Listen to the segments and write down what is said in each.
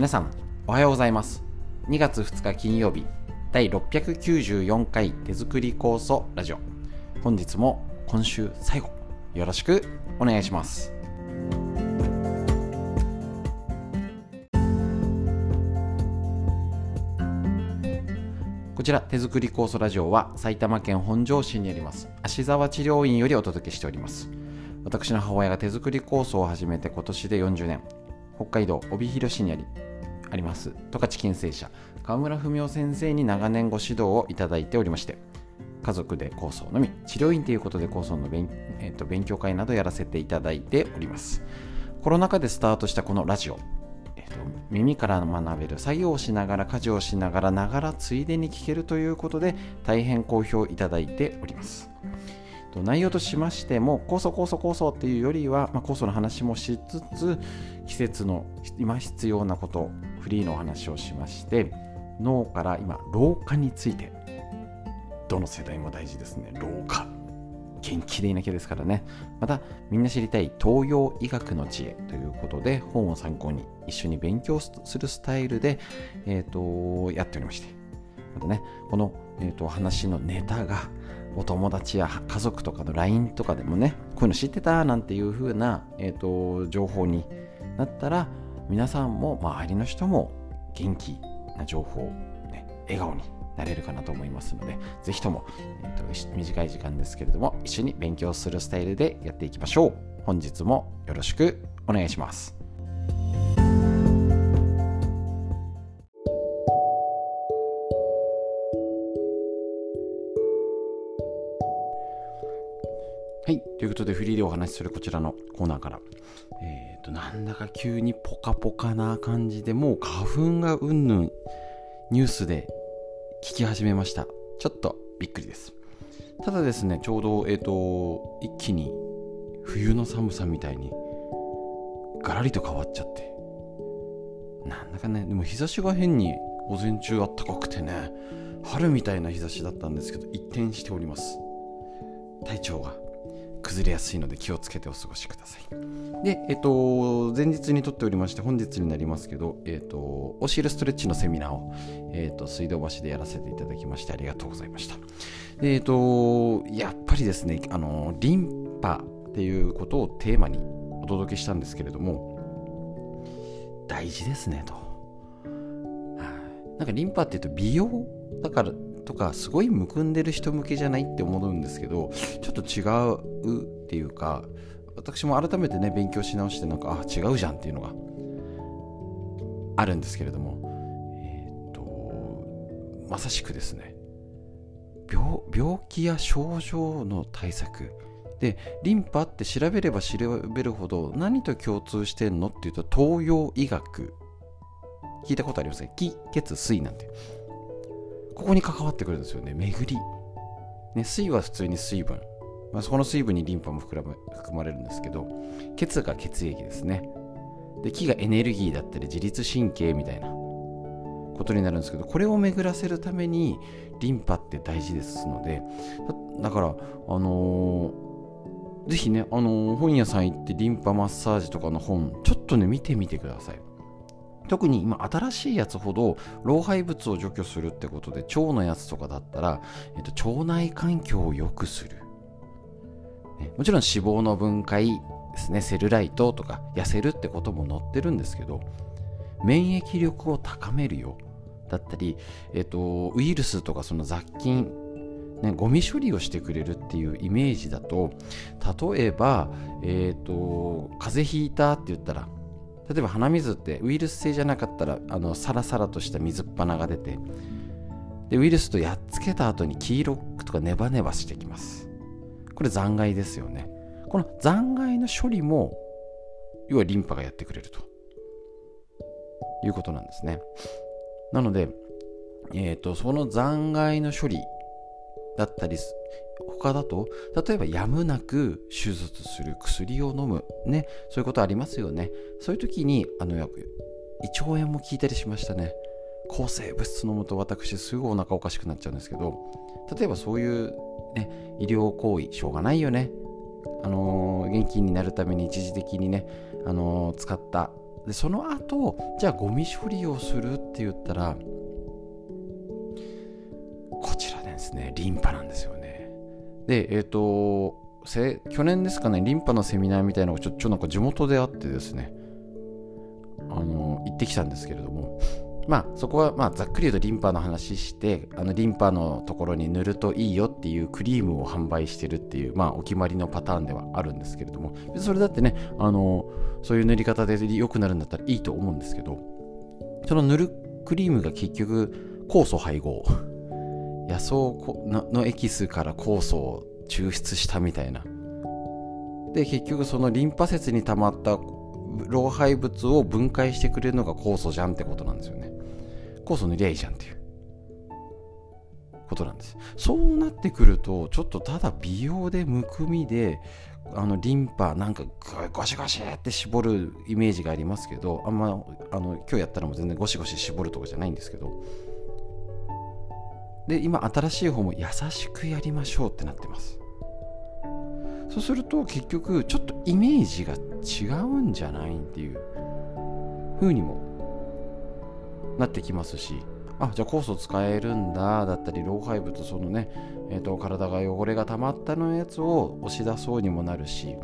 皆さんおはようございます。2月2日金曜日第694回手作り酵素ラジオ。本日も今週最後よろしくお願いします。こちら手作り酵素ラジオは埼玉県本庄市にあります芦沢治療院よりお届けしております。私の母親が手作り酵素を始めて今年で40年。北海道帯広市にありあります十勝金星社川村文夫先生に長年ご指導をいただいておりまして家族で構想のみ治療院ということで構想の勉,、えー、と勉強会などやらせていただいております。コロナ禍でスタートしたこのラジオ、えーと、耳から学べる作業をしながら家事をしながらながらついでに聞けるということで大変好評いただいております。内容としましても酵素酵素酵素っていうよりは、まあ、酵素の話もしつつ季節の今必要なことフリーのお話をしまして脳から今老化についてどの世代も大事ですね。老化。元気でいなきゃですからね。またみんな知りたい東洋医学の知恵ということで本を参考に一緒に勉強するスタイルで、えーと、やっておりまして。またねこの、えーと話のネタがお友達や家族とかの LINE とかでもねこういうの知ってたなんていう風な、えーと、情報になったら皆さんも周りの人も元気な情報、ね、笑顔になれるかなと思いますのでぜひとも、えーと短い時間ですけれども一緒に勉強するスタイルでやっていきましょう。本日もよろしくお願いします。はい。ということで、フリーでお話しするこちらのコーナーから、えっ、ー、と、なんだか急にポカポカな感じで、もう花粉がうんぬんニュースで聞き始めました。ちょっとびっくりです。ただですね、ちょうど、えっ、ー、と、一気に冬の寒さみたいにガラリと変わっちゃって、なんだかね、でも日差しが変に午前中あったかくてね、春みたいな日差しだったんですけど、一転しております。体調が崩れやすいので気をつけてお過ごしください。で、えっと、前日に撮っておりまして、本日になりますけど、えっと、オシールストレッチのセミナーを、えっと、水道橋でやらせていただきましてありがとうございました。で、えっと、やっぱりですね、あの、リンパっていうことをテーマにお届けしたんですけれども、大事ですねと。なんかリンパっていうと美容だからとかすごいむくんでる人向けじゃないって思うんですけどちょっと違うっていうか私も改めてね勉強し直してなんかあ違うじゃんっていうのがあるんですけれどもえっ、とまさしくですね病病気や症状の対策。でリンパって調べれば調べるほど何と共通してんのっていうと東洋医学。聞いたことありますね気血水なんて。ここに関わってくるんですよね。巡り、ね、水は普通に水分、まあ、そこの水分にリンパも含まれるんですけど血が血液ですね。で気がエネルギーだったり自律神経みたいなことになるんですけどこれを巡らせるためにリンパって大事ですのでだからあのー、ぜひね、あのー、本屋さん行ってリンパマッサージとかの本ちょっとね見てみてください。特に今新しいやつほど老廃物を除去するってことで腸のやつとかだったら、えっと、腸内環境を良くする、ね、もちろん脂肪の分解ですね。セルライトとか痩せるってことも載ってるんですけど免疫力を高めるよ。だったり、えっと、ウイルスとかその雑菌ね、ゴミ処理をしてくれるっていうイメージだと例えば、えーと風邪ひいたって言ったら例えば鼻水ってウイルス性じゃなかったらあのサラサラとした水っ鼻が出てでウイルスとやっつけた後に黄色くとかネバネバしてきます。これ残骸ですよね。この残骸の処理も要はリンパがやってくれると。いうことなんですね。なので、えーと、その残骸の処理だったり他だと例えばやむなく手術する薬を飲む。ね。そういうことありますよね。そういう時にあの胃腸炎も効いたりしましたね。抗生物質飲むと私すぐお腹おかしくなっちゃうんですけど例えばそういうね医療行為しょうがないよね。あのー、元気になるために一時的にね、あのー、使った。でその後じゃあゴミ処理をするって言ったらですねリンパなんですよね。でえっ、ー、と去年ですかねリンパのセミナーみたいなのがちょちょなんか地元であってですね。あの行ってきたんですけれども。まあそこはまあざっくり言うとリンパの話してあのリンパのところに塗るといいよっていうクリームを販売してるっていうまあお決まりのパターンではあるんですけれども。それだってねあのそういう塗り方で良くなるんだったらいいと思うんですけど。その塗るクリームが結局酵素配合。野草のエキスから酵素を抽出したみたいな。で結局そのリンパ節に溜まった老廃物を分解してくれるのが酵素じゃんってことなんですよね。酵素塗りゃいいじゃんっていうことなんです。そうなってくるとちょっとただ美容でむくみであのリンパなんかゴシゴシって絞るイメージがありますけどあんまあの今日やったらもう全然ゴシゴシ絞るとかじゃないんですけどで今新しい方も優しくやりましょうってなってますそうすると結局ちょっとイメージが違うんじゃないっていう風にもなってきますしあじゃあ酵素使えるんだだったり老廃物そのね、えーと、体が汚れが溜まったのやつを押し出そうにもなるし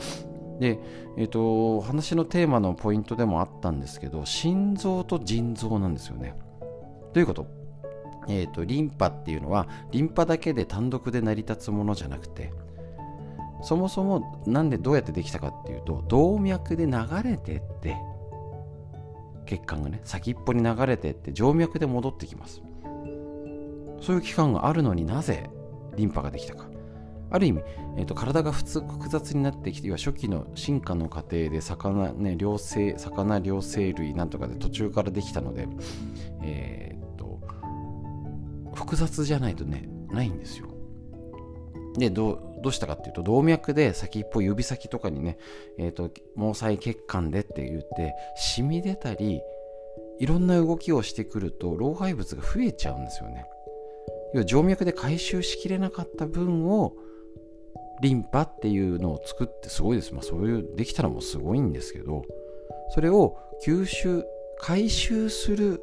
で、えーと、話のテーマのポイントでもあったんですけど心臓と腎臓なんですよね。どういうこと？えーとリンパっていうのはリンパだけで単独で成り立つものじゃなくてそもそもなんでどうやってできたかっていうと動脈で流れてって血管がね先っぽに流れてって静脈で戻ってきます。そういう期間があるのになぜリンパができたか。ある意味、えーと、体が普通複雑になってきて初期の進化の過程で魚、ね、両生魚両生類なんとかで途中からできたので、えー複雑じゃないとねないんですよ。でどうしたかっていうと動脈で先っぽ指先とかにね、えーと、毛細血管でって言って染み出たりいろんな動きをしてくると老廃物が増えちゃうんですよね。要は静脈で回収しきれなかった分をリンパっていうのを作ってすごいです、まあ、そういうできたらもうすごいんですけどそれを吸収回収する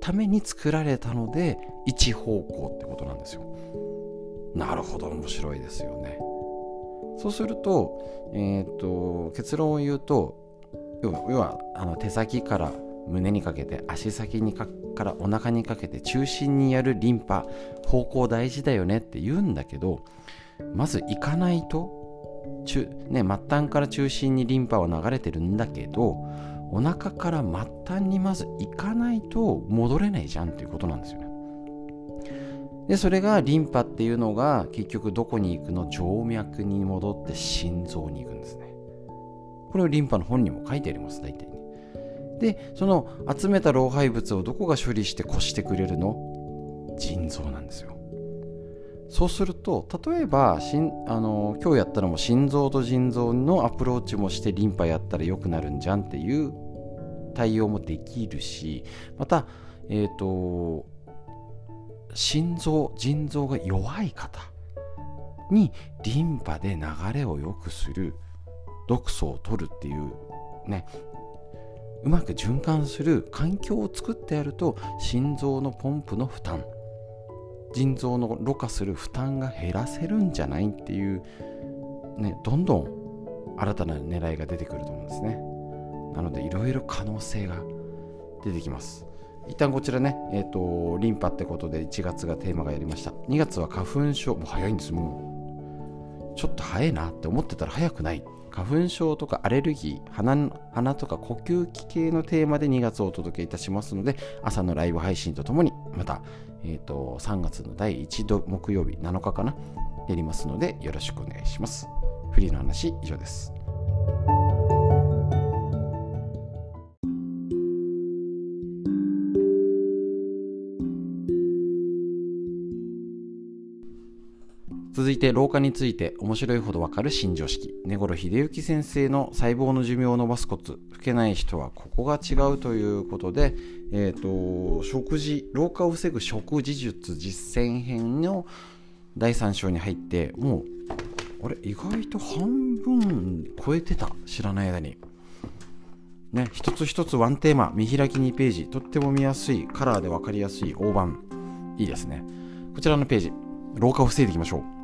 ために作られたので一方向ってことなんですよ。なるほど面白いですよね。そうすると,、えーと、結論を言うと要はあの手先から胸にかけて足先にかからお腹にかけて中心にやるリンパ方向大事だよねって言うんだけどまず行かないと中、ね、末端から中心にリンパは流れてるんだけどお腹から末端にまず行かないと戻れないじゃんっていうことなんですよね。でそれがリンパっていうのが結局どこに行くの静脈に戻って心臓に行くんですね。これをリンパの本にも書いてあります大体ね。でその集めた老廃物をどこが処理してこしてくれるの？腎臓なんですよ。そうすると例えばしんあの今日やったのも心臓と腎臓のアプローチもしてリンパやったら良くなるんじゃんっていう対応もできるしまたえっ、ー、と心臓腎臓が弱い方にリンパで流れを良くする毒素を取るっていうねうまく循環する環境を作ってやると心臓のポンプの負担腎臓のろ過する負担が減らせるんじゃないっていうねどんどん新たな狙いが出てくると思うんですねなのでいろいろ可能性が出てきます一旦こちらね、えっ、ー、と、リンパってことで1月がテーマがやりました。2月は花粉症、もう早いんです、もう。ちょっと早いなって思ってたら早くない。花粉症とかアレルギー、鼻鼻とか呼吸器系のテーマで2月をお届けいたしますので、朝のライブ配信とともに、また、え、ー、と、3月の第1度木曜日、7日かな、やりますので、よろしくお願いします。フリーの話、以上です。続いて老化について面白いほどわかる新常識。根頃秀幸先生の細胞の寿命を伸ばすコツ。老けない人はここが違うということで、えーと、食事老化を防ぐ食事術実践編の第3章に入ってもうあれ？意外と半分超えてた？知らない間に。ね、一つ一つワンテーマ。見開き2ページ。とっても見やすい。カラーで分かりやすい大判。いいですね。こちらのページ。老化を防いでいきましょう。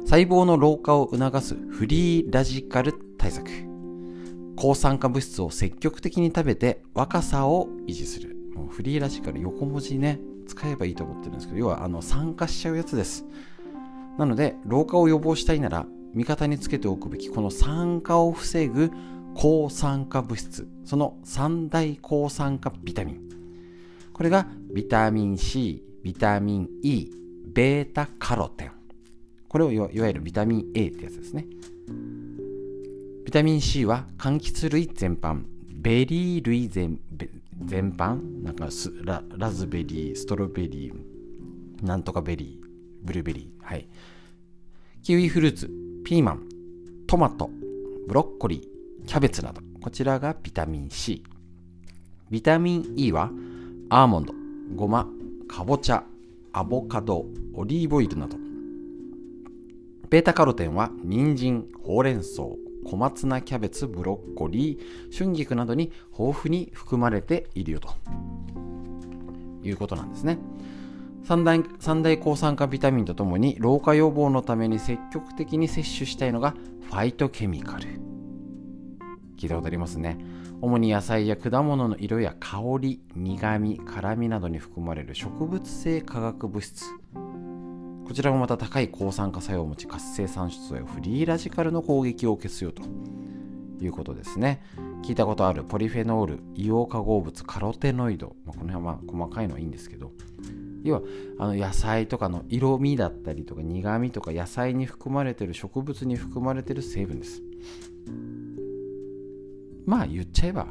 細胞の老化を促すフリーラジカル対策。抗酸化物質を積極的に食べて若さを維持する。もうフリーラジカル横文字ね使えばいいと思ってるんですけど要はあの酸化しちゃうやつです。なので老化を予防したいなら味方につけておくべきこの酸化を防ぐ抗酸化物質。その三大抗酸化ビタミン。これがビタミン C ビタミン E ベータカロテン。これをいわゆるビタミン A ってやつですね。ビタミン C は柑橘類全般ベリー類全全般？なんかララズベリーストロベリーなんとかベリーブルーベリーはい。キウイフルーツピーマントマトブロッコリーキャベツなど。こちらがビタミン C ビタミン E はアーモンドごまかぼちゃアボカドオリーブオイルなど。ベータカロテンは人参ほうれん草小松菜キャベツブロッコリー春菊などに豊富に含まれているよと。いうことなんですね。三大三大抗酸化ビタミンとともに老化予防のために積極的に摂取したいのがファイトケミカル。聞いたことありますね。主に野菜や果物の色や香り苦み辛みなどに含まれる植物性化学物質。こちらもまた高い抗酸化作用を持ち活性酸素やフリーラジカルの攻撃を消すよということですね。聞いたことあるポリフェノール硫黄化合物カロテノイド、まあ、この辺は細かいのはいいんですけど。要はあの野菜とかの色味だったりとか苦味とか野菜に含まれてる植物に含まれてる成分です。まあ言っちゃえば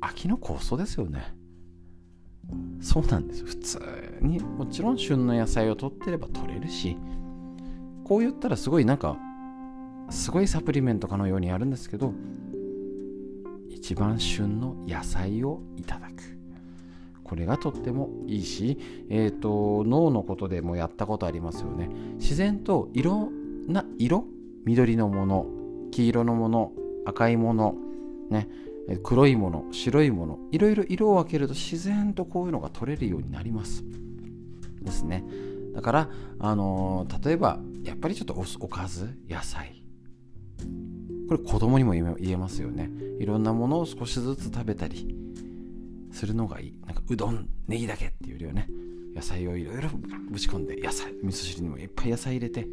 秋の酵素ですよね。そうなんです普通に。もちろん旬の野菜を取ってれば取れるしこう言ったらすごいなんかすごいサプリメントかのようにやるんですけど一番旬の野菜をいただく。これがとってもいいし、えーと、脳のことでもやったことありますよね。自然といろんな色緑のもの黄色のもの赤いものね、黒いもの白いものいろいろ色を分けると自然とこういうのが取れるようになります。ですね。だから、あのー、例えばやっぱりちょっとおかず野菜。これ子供にも言えますよね。いろんなものを少しずつ食べたりするのがいい。なんかうどんネギだけっていうよりはね。野菜をいろいろぶち込んで野菜味噌汁にもいっぱい野菜入れて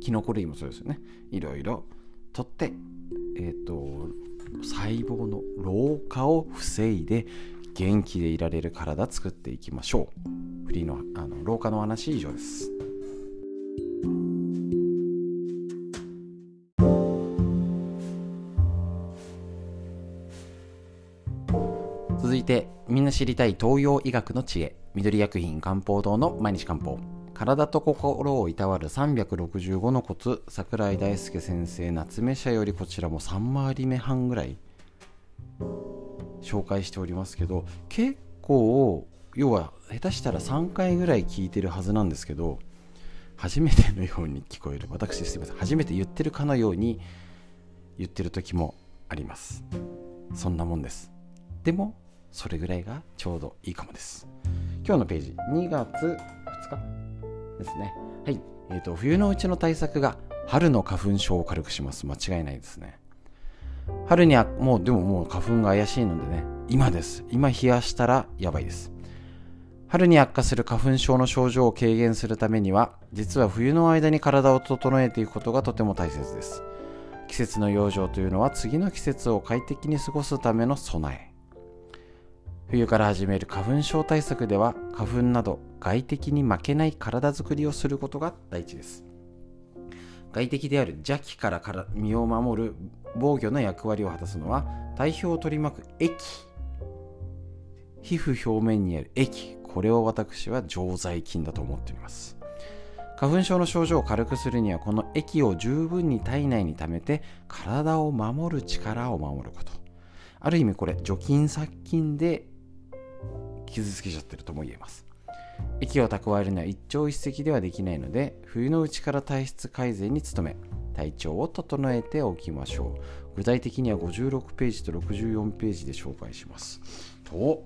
きのこ類もそうですよね。いろいろ取ってえっ、ー、と細胞の老化を防いで元気でいられる体作っていきましょう。フリーのあの老化の話以上です。続いてみんな知りたい東洋医学の知恵。緑薬品漢方堂の毎日漢方。体と心をいたわる365のコツ桜井大輔先生夏目社よりこちらも3回り目半ぐらい紹介しておりますけど結構要は下手したら3回ぐらい聞いてるはずなんですけど初めてのように聞こえる私すいません初めて言ってるかのように言ってる時もあります。そんなもんです。でもそれぐらいがちょうどいいかもです。今日のページ2月ですね。はい。えっ、ー、と、冬のうちの対策が春の花粉症を軽くします。間違いないですね。春にはもう、でももう花粉が怪しいのでね、今です。今冷やしたらやばいです。春に悪化する花粉症の症状を軽減するためには、実は冬の間に体を整えていくことがとても大切です。季節の養生というのは次の季節を快適に過ごすための備え。冬から始める花粉症対策では花粉など外敵に負けない体づくりをすることが第一です。外敵である邪気からから身を守る防御の役割を果たすのは体表を取り巻く液皮膚表面にある液これを私は常在菌だと思っております。花粉症の症状を軽くするにはこの液を十分に体内に溜めて体を守る力を守ること。ある意味これ除菌殺菌で傷つけちゃってるとも言えます。息を蓄えるには一朝一夕ではできないので冬のうちから体質改善に努め体調を整えておきましょう。具体的には56ページと64ページで紹介します。と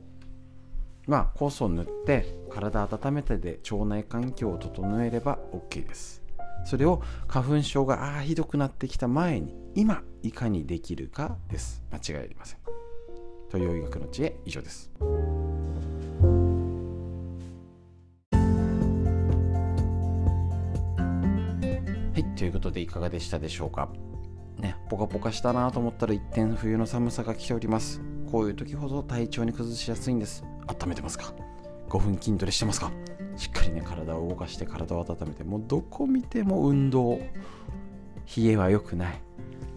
まあ酵素を塗って体温めてで腸内環境を整えれば OK です。それを花粉症がああひどくなってきた前に今いかにできるかです。間違いありません。東洋医学の知恵以上です。ということでいかがでしたでしょうか？ねポカポカしたなと思ったら一点冬の寒さが来ております。こういう時ほど体調に崩しやすいんです。温めてますか？5分筋トレしてますか？しっかりね体を動かして体を温めて。もうどこ見ても運動。冷えは良くない。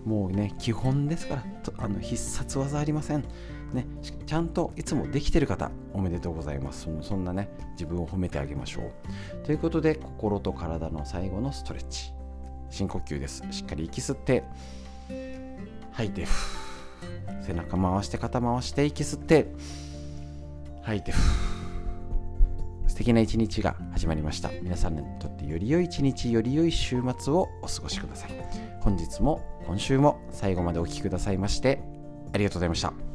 もうね基本ですからあの必殺技ありません。ね、ちゃんといつもできてる方おめでとうございます。そんなね自分を褒めてあげましょう。ということで心と体の最後のストレッチ。深呼吸です。しっかり息吸って吐いて背中回して肩回して息吸って吐いて素敵な一日が始まりました。皆さんにとってより良い一日より良い週末をお過ごしください。本日も今週も最後までお聴きくださいましてありがとうございました。